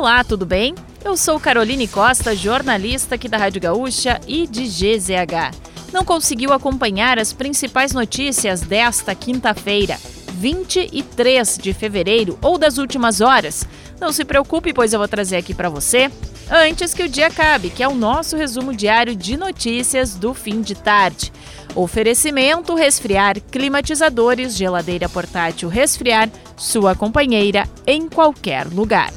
Olá, tudo bem? Eu sou Caroline Costa, jornalista aqui da Rádio Gaúcha e de GZH. Não conseguiu acompanhar as principais notícias desta quinta-feira, 23 de fevereiro ou das últimas horas? Não se preocupe, pois eu vou trazer aqui para você antes que o dia acabe, que é o nosso resumo diário de notícias do fim de tarde. Oferecimento: resfriar, climatizadores, geladeira portátil resfriar, sua companheira em qualquer lugar.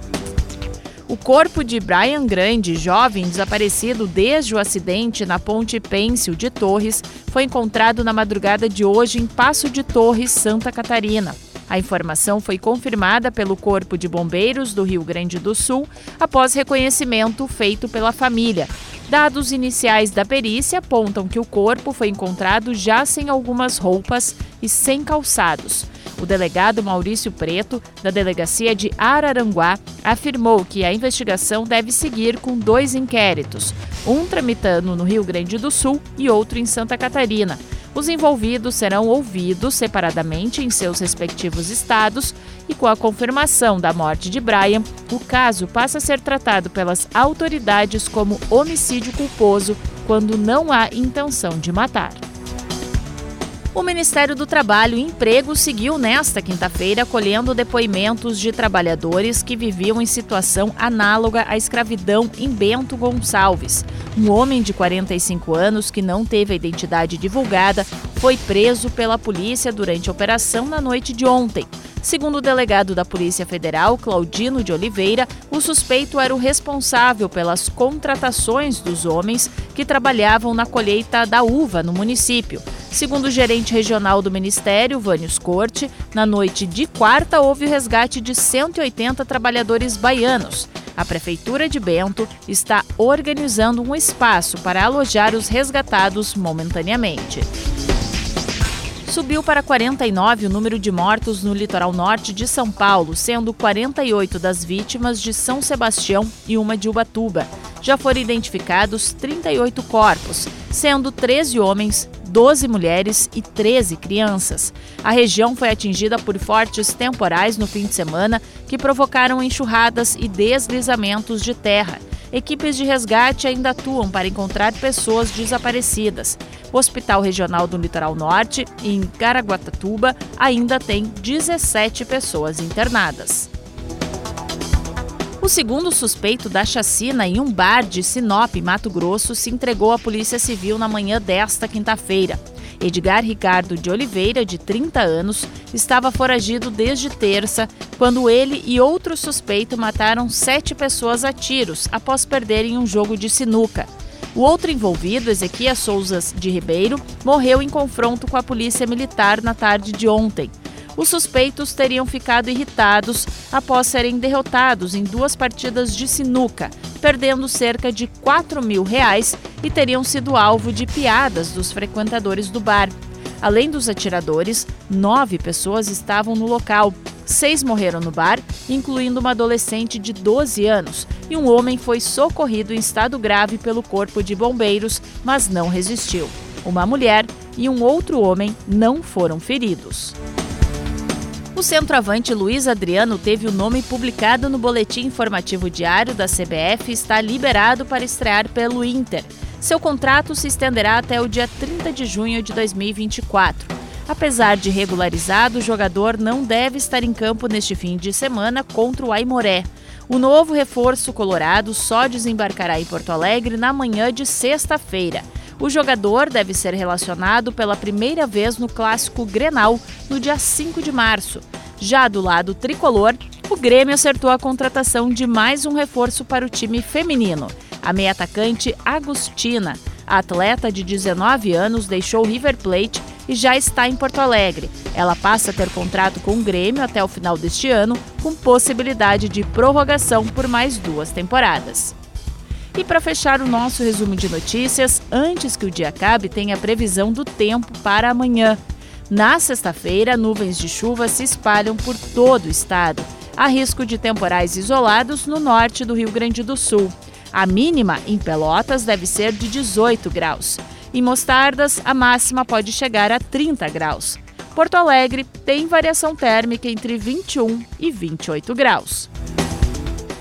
O corpo de Brian Grande, jovem desaparecido desde o acidente na ponte Pêncil de Torres, foi encontrado na madrugada de hoje em Passo de Torres, Santa Catarina. A informação foi confirmada pelo Corpo de Bombeiros do Rio Grande do Sul após reconhecimento feito pela família. Dados iniciais da perícia apontam que o corpo foi encontrado já sem algumas roupas e sem calçados. O delegado Maurício Preto, da delegacia de Araranguá, afirmou que a investigação deve seguir com dois inquéritos, um tramitando no Rio Grande do Sul e outro em Santa Catarina. Os envolvidos serão ouvidos separadamente em seus respectivos estados e, com a confirmação da morte de Brian, o caso passa a ser tratado pelas autoridades como homicídio culposo quando não há intenção de matar. O Ministério do Trabalho e Emprego seguiu nesta quinta-feira colhendo depoimentos de trabalhadores que viviam em situação análoga à escravidão em Bento Gonçalves. Um homem de 45 anos que não teve a identidade divulgada foi preso pela polícia durante a operação na noite de ontem. Segundo o delegado da Polícia Federal, Claudino de Oliveira, o suspeito era o responsável pelas contratações dos homens que trabalhavam na colheita da uva no município. Segundo o gerente regional do Ministério, Vânios Corte, na noite de quarta houve o resgate de 180 trabalhadores baianos. A Prefeitura de Bento está organizando um espaço para alojar os resgatados momentaneamente. Subiu para 49 o número de mortos no litoral norte de São Paulo, sendo 48 das vítimas de São Sebastião e uma de Ubatuba. Já foram identificados 38 corpos, sendo 13 homens, 12 mulheres e 13 crianças. A região foi atingida por fortes temporais no fim de semana que provocaram enxurradas e deslizamentos de terra. Equipes de resgate ainda atuam para encontrar pessoas desaparecidas. O Hospital Regional do Litoral Norte, em Caraguatatuba, ainda tem 17 pessoas internadas. O segundo suspeito da chacina em um bar de Sinop, Mato Grosso, se entregou à Polícia Civil na manhã desta quinta-feira. Edgar Ricardo de Oliveira, de 30 anos, estava foragido desde terça, quando ele e outro suspeito mataram sete pessoas a tiros após perderem um jogo de sinuca. O outro envolvido, Ezequias Souza de Ribeiro, morreu em confronto com a polícia militar na tarde de ontem. Os suspeitos teriam ficado irritados após serem derrotados em duas partidas de sinuca, perdendo cerca de 4 mil reais e teriam sido alvo de piadas dos frequentadores do bar. Além dos atiradores, nove pessoas estavam no local. Seis morreram no bar, incluindo uma adolescente de 12 anos, e um homem foi socorrido em estado grave pelo Corpo de Bombeiros, mas não resistiu. Uma mulher e um outro homem não foram feridos. O centroavante Luiz Adriano teve o nome publicado no Boletim Informativo Diário da CBF e está liberado para estrear pelo Inter. Seu contrato se estenderá até o dia 30 de junho de 2024. Apesar de regularizado, o jogador não deve estar em campo neste fim de semana contra o Aimoré. O novo reforço colorado só desembarcará em Porto Alegre na manhã de sexta-feira. O jogador deve ser relacionado pela primeira vez no clássico Grenal no dia 5 de março. Já do lado tricolor, o Grêmio acertou a contratação de mais um reforço para o time feminino, a meia atacante Agostina. A atleta de 19 anos deixou o River Plate e já está em Porto Alegre. Ela passa a ter contrato com o Grêmio até o final deste ano, com possibilidade de prorrogação por mais duas temporadas. E para fechar o nosso resumo de notícias, antes que o dia acabe, tem a previsão do tempo para amanhã. Na sexta-feira, nuvens de chuva se espalham por todo o estado. Há risco de temporais isolados no norte do Rio Grande do Sul. A mínima em Pelotas deve ser de 18 graus. Em Mostardas, a máxima pode chegar a 30 graus. Porto Alegre tem variação térmica entre 21 e 28 graus.